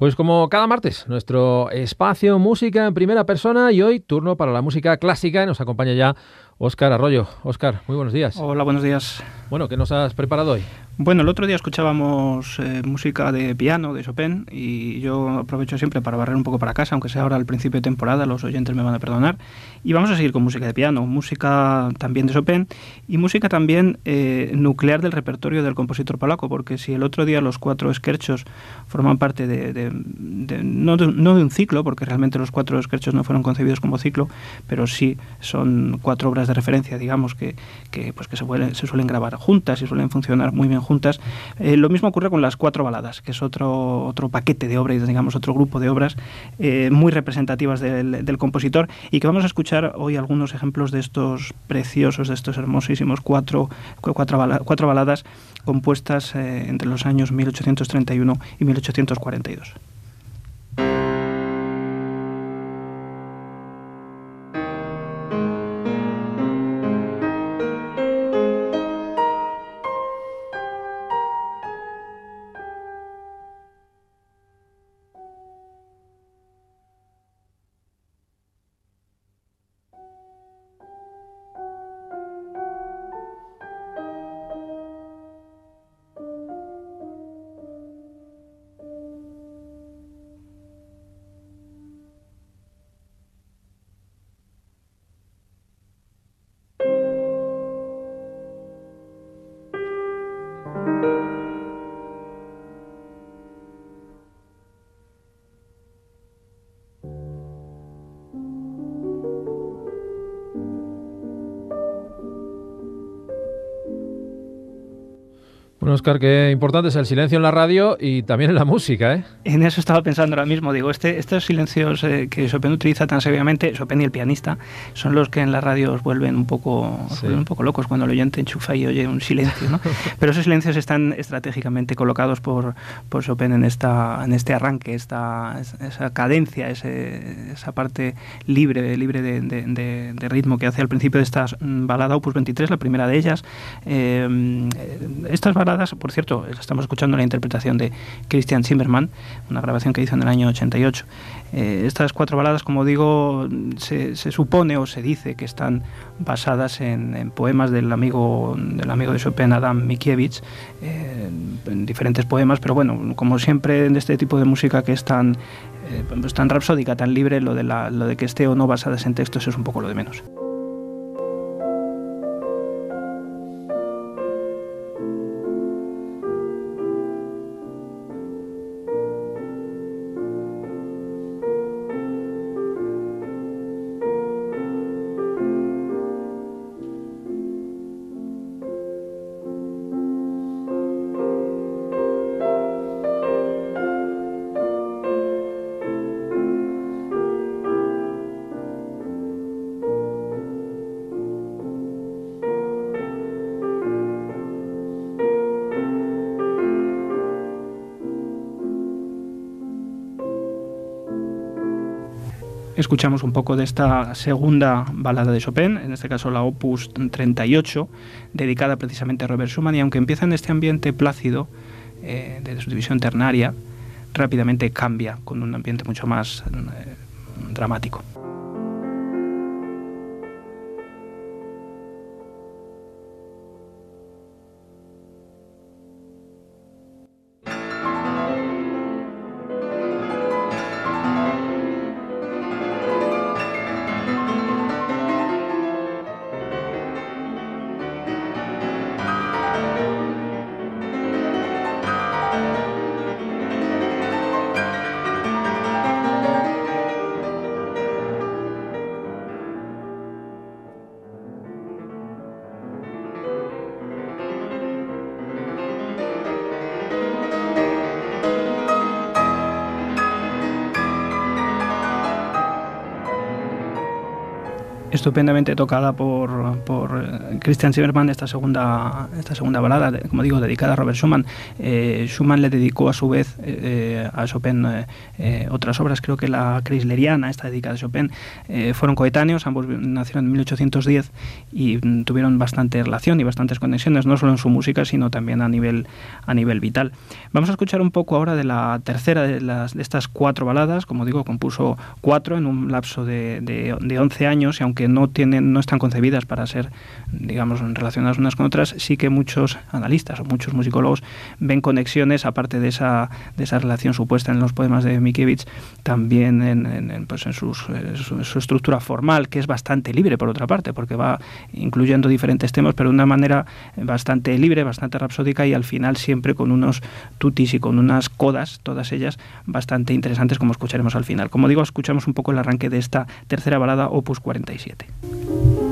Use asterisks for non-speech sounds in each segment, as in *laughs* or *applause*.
Pues como cada martes, nuestro espacio música en primera persona y hoy turno para la música clásica. Nos acompaña ya Óscar Arroyo. Óscar, muy buenos días. Hola, buenos días. Bueno, ¿qué nos has preparado hoy? Bueno, el otro día escuchábamos eh, música de piano de Chopin y yo aprovecho siempre para barrer un poco para casa, aunque sea ahora al principio de temporada, los oyentes me van a perdonar. Y vamos a seguir con música de piano, música también de Chopin y música también eh, nuclear del repertorio del compositor polaco, porque si el otro día los cuatro esquerchos forman parte de, no, de no, de, un ciclo, porque realmente los cuatro esquerchos no fueron concebidos como ciclo, pero sí son cuatro obras de referencia, digamos, que, que pues que se, suelen, grabar juntas y suelen funcionar muy bien juntas. Eh, lo mismo ocurre con las cuatro baladas, que es otro, otro paquete de obras, digamos, otro grupo de obras eh, muy representativas del, compositor y que vamos a escuchar hoy algunos ejemplos de estos preciosos, de estos hermosísimos cuatro, cuatro, cuatro baladas compuestas eh, entre los años 1831 y 1842. Bueno, Oscar, qué importante es el silencio en la radio y también en la música, ¿eh? En eso estaba pensando ahora mismo. Digo, este, estos silencios eh, que Chopin utiliza tan seriamente, Chopin y el pianista, son los que en la radio os vuelven un poco, sí. vuelven un poco locos cuando el oyente enchufa y oye un silencio, ¿no? *laughs* Pero esos silencios están estratégicamente colocados por, por Chopin en, esta, en este arranque, esta, esa cadencia, ese, esa parte libre, libre de, de, de, de, ritmo que hace al principio de esta balada Opus 23, la primera de ellas. Eh, estas baladas por cierto, estamos escuchando la interpretación de Christian Zimmermann, una grabación que hizo en el año 88. Eh, estas cuatro baladas, como digo, se, supone o se dice que están basadas en, poemas del amigo, del amigo de Chopin, Adam Mickiewicz, eh, en diferentes poemas, pero bueno, como siempre en este tipo de música que es tan, eh, pues tan rapsódica, tan libre, lo de, lo de que esté o no basadas en textos es un poco lo de menos. Escuchamos un poco de esta segunda balada de Chopin, en este caso la Opus 38, dedicada precisamente a Robert Schumann, y aunque empieza en este ambiente plácido eh, de su división ternaria, rápidamente cambia con un ambiente mucho más eh, dramático. Estupendamente tocada por, por eh, Christian Zimmermann, esta segunda, esta segunda balada, como digo, dedicada a Robert Schumann. Eh, Schumann le dedicó a su vez eh, a Chopin otras obras, creo que la Chrysleriana, esta dedicada a Chopin, fueron coetáneos, ambos nacieron en 1810 y mm, tuvieron bastante relación y bastantes conexiones, no solo en su música, sino también a nivel, a nivel vital. Vamos a escuchar un poco ahora de la tercera de, las, de estas cuatro baladas, como digo, compuso cuatro en un lapso de, de, de 11 años y aunque que no tienen, no están concebidas para ser, digamos, relacionadas unas con otras, sí que muchos analistas o muchos musicólogos ven conexiones, aparte de esa, de esa relación supuesta en los poemas de Mikiewicz, también en, pues en eh, su, estructura formal, que es bastante libre por otra parte, porque va incluyendo diferentes temas, pero de una manera bastante libre, bastante rapsódica y al final siempre con unos tutis y con unas codas, todas ellas bastante interesantes, como escucharemos al final. Como digo, escuchamos un poco el arranque de esta tercera balada, opus 47. 7.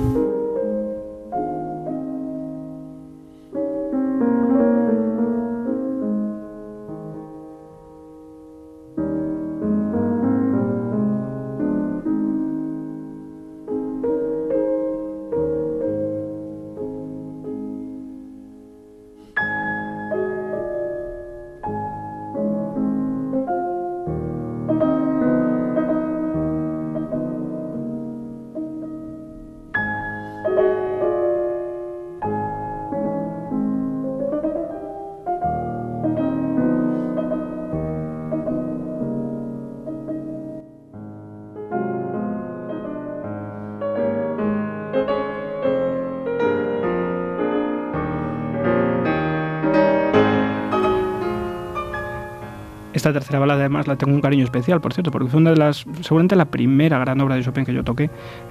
Esta tercera balada además la tengo un cariño especial, por cierto, porque fue una de las, seguramente la primera gran obra de Chopin que yo toqué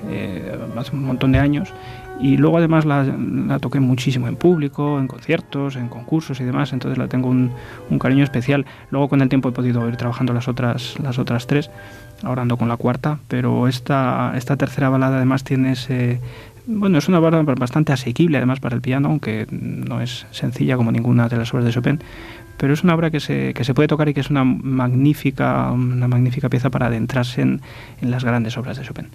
eh, hace un montón de años y luego además la, toqué muchísimo en público, en conciertos, en concursos y demás, entonces la tengo un, cariño especial. Luego con el tiempo he podido ir trabajando las otras, las otras tres, ahora ando con la cuarta, pero esta, esta tercera balada además tiene ese... Bueno, es una balada bastante asequible además para el piano, aunque no es sencilla como ninguna de las obras de Chopin, pero es una obra que se, que se puede tocar y que es una magnífica, una magnífica pieza para adentrarse en, en las grandes obras de Chopin.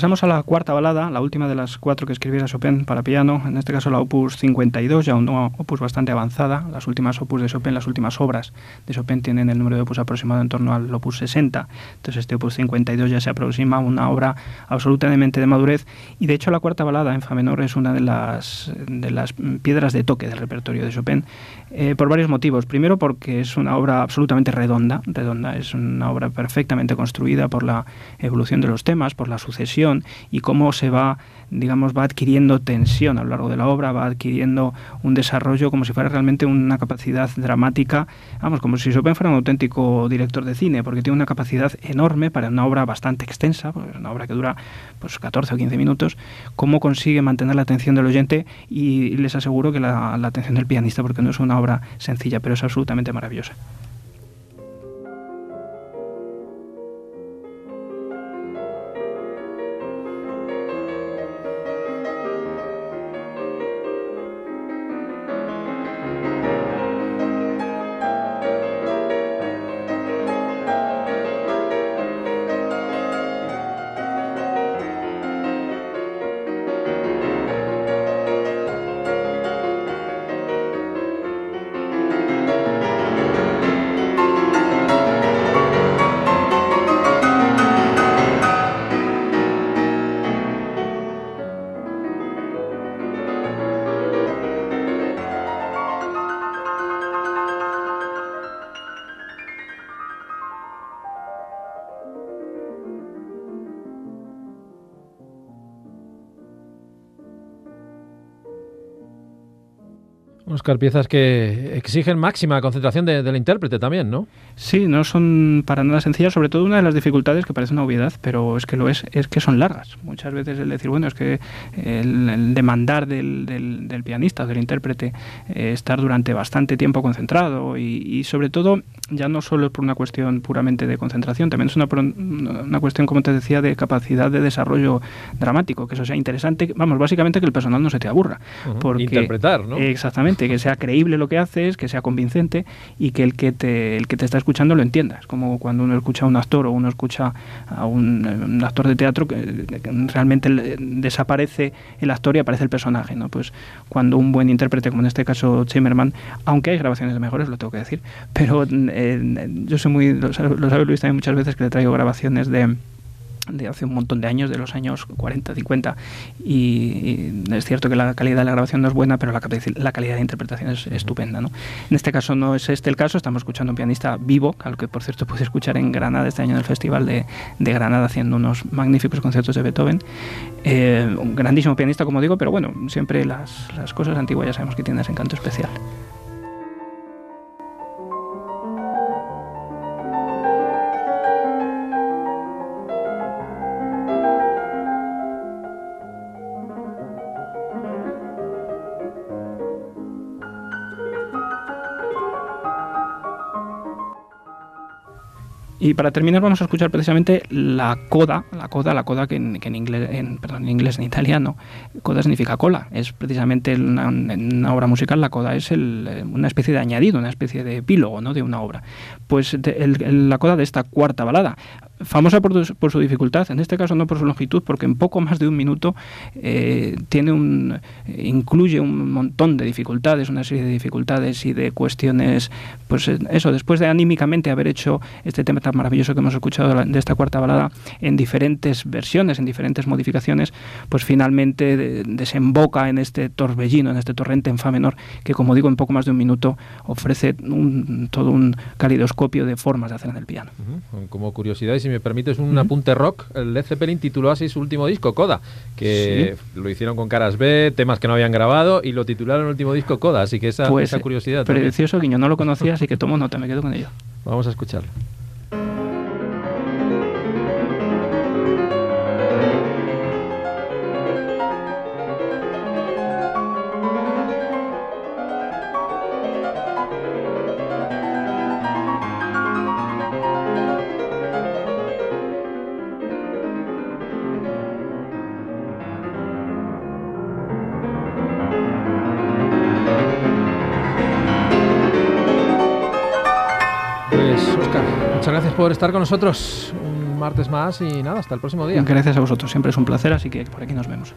Pasamos a la cuarta balada, la última de las cuatro que escribiera Chopin para piano, en este caso la opus 52, ya una opus bastante avanzada. Las últimas opus de Chopin, las últimas obras de Chopin tienen el número de opus aproximado en torno al opus 60. Entonces este opus 52 ya se aproxima a una obra absolutamente de madurez y de hecho la cuarta balada en fa menor es una de las, de las piedras de toque del repertorio de Chopin eh, por varios motivos. Primero porque es una obra absolutamente redonda, redonda, es una obra perfectamente construida por la evolución de los temas, por la sucesión y cómo se va, digamos, va adquiriendo tensión a lo largo de la obra, va adquiriendo un desarrollo como si fuera realmente una capacidad dramática, vamos, como si Chopin fuera un auténtico director de cine, porque tiene una capacidad enorme para una obra bastante extensa, una obra que dura pues 14 o 15 minutos, cómo consigue mantener la atención del oyente y les aseguro que la atención del pianista, porque no es una obra sencilla, pero es absolutamente maravillosa. Oscar, piezas que exigen máxima concentración del intérprete también, ¿no? Sí, no son para nada sencillas, sobre todo una de las dificultades que parece una obviedad, pero es que lo es, es que son largas. Muchas veces el decir, bueno, es que el, demandar del, del, pianista, del intérprete, eh, estar durante bastante tiempo concentrado y, sobre todo ya no solo es por una cuestión puramente de concentración, también es una, una cuestión, como te decía, de capacidad de desarrollo dramático, que eso sea interesante, vamos, básicamente que el personal no se te aburra. porque, Interpretar, ¿no? Exactamente, que sea creíble lo que haces, que sea convincente y que el que te, el que te está escuchando lo entienda. Es como cuando uno escucha a un actor o uno escucha a un, actor de teatro que, realmente desaparece el actor y aparece el personaje. ¿no? Pues cuando un buen intérprete, como en este caso Zimmerman, aunque hay grabaciones mejores, lo tengo que decir, pero eh, yo soy muy, lo, lo sabe Luis también muchas veces que le traigo grabaciones de de hace un montón de años, de los años 40, 50, y, es cierto que la calidad de la grabación no es buena, pero la, la calidad de interpretación es estupenda. ¿no? En este caso no es este el caso, estamos escuchando un pianista vivo, al que por cierto pude escuchar en Granada este año en el Festival de, de Granada haciendo unos magníficos conciertos de Beethoven. Eh, un grandísimo pianista, como digo, pero bueno, siempre las, las cosas antiguas ya sabemos que tienen ese encanto especial. Y para terminar vamos a escuchar precisamente la coda, la coda, la coda que en, inglés, en, perdón, en inglés, en italiano, coda significa cola. Es precisamente una, una obra musical la coda es una especie de añadido, una especie de epílogo ¿no? de una obra. Pues la coda de esta cuarta balada famosa por, su dificultad, en este caso no por su longitud, porque en poco más de un minuto eh, tiene un, incluye un montón de dificultades, una serie de dificultades y de cuestiones, pues eh, eso, después de anímicamente haber hecho este tema tan maravilloso que hemos escuchado de esta cuarta balada en diferentes versiones, en diferentes modificaciones, pues finalmente desemboca en este torbellino, en este torrente en fa menor, que como digo, en poco más de un minuto ofrece todo un calidoscopio de formas de hacer en el piano. Como curiosidad, me permites un apunte rock, el Led Zeppelin tituló así su último disco, Coda, que lo hicieron con caras B, temas que no habían grabado y lo titularon el último disco Coda, así que esa, pues, esa curiosidad. Precioso, Guiño, no lo conocía, así que tomo nota, me quedo con ello. Vamos a escucharlo. Gracias por estar con nosotros un martes más y nada, hasta el próximo día. Gracias a vosotros, siempre es un placer, así que por aquí nos vemos.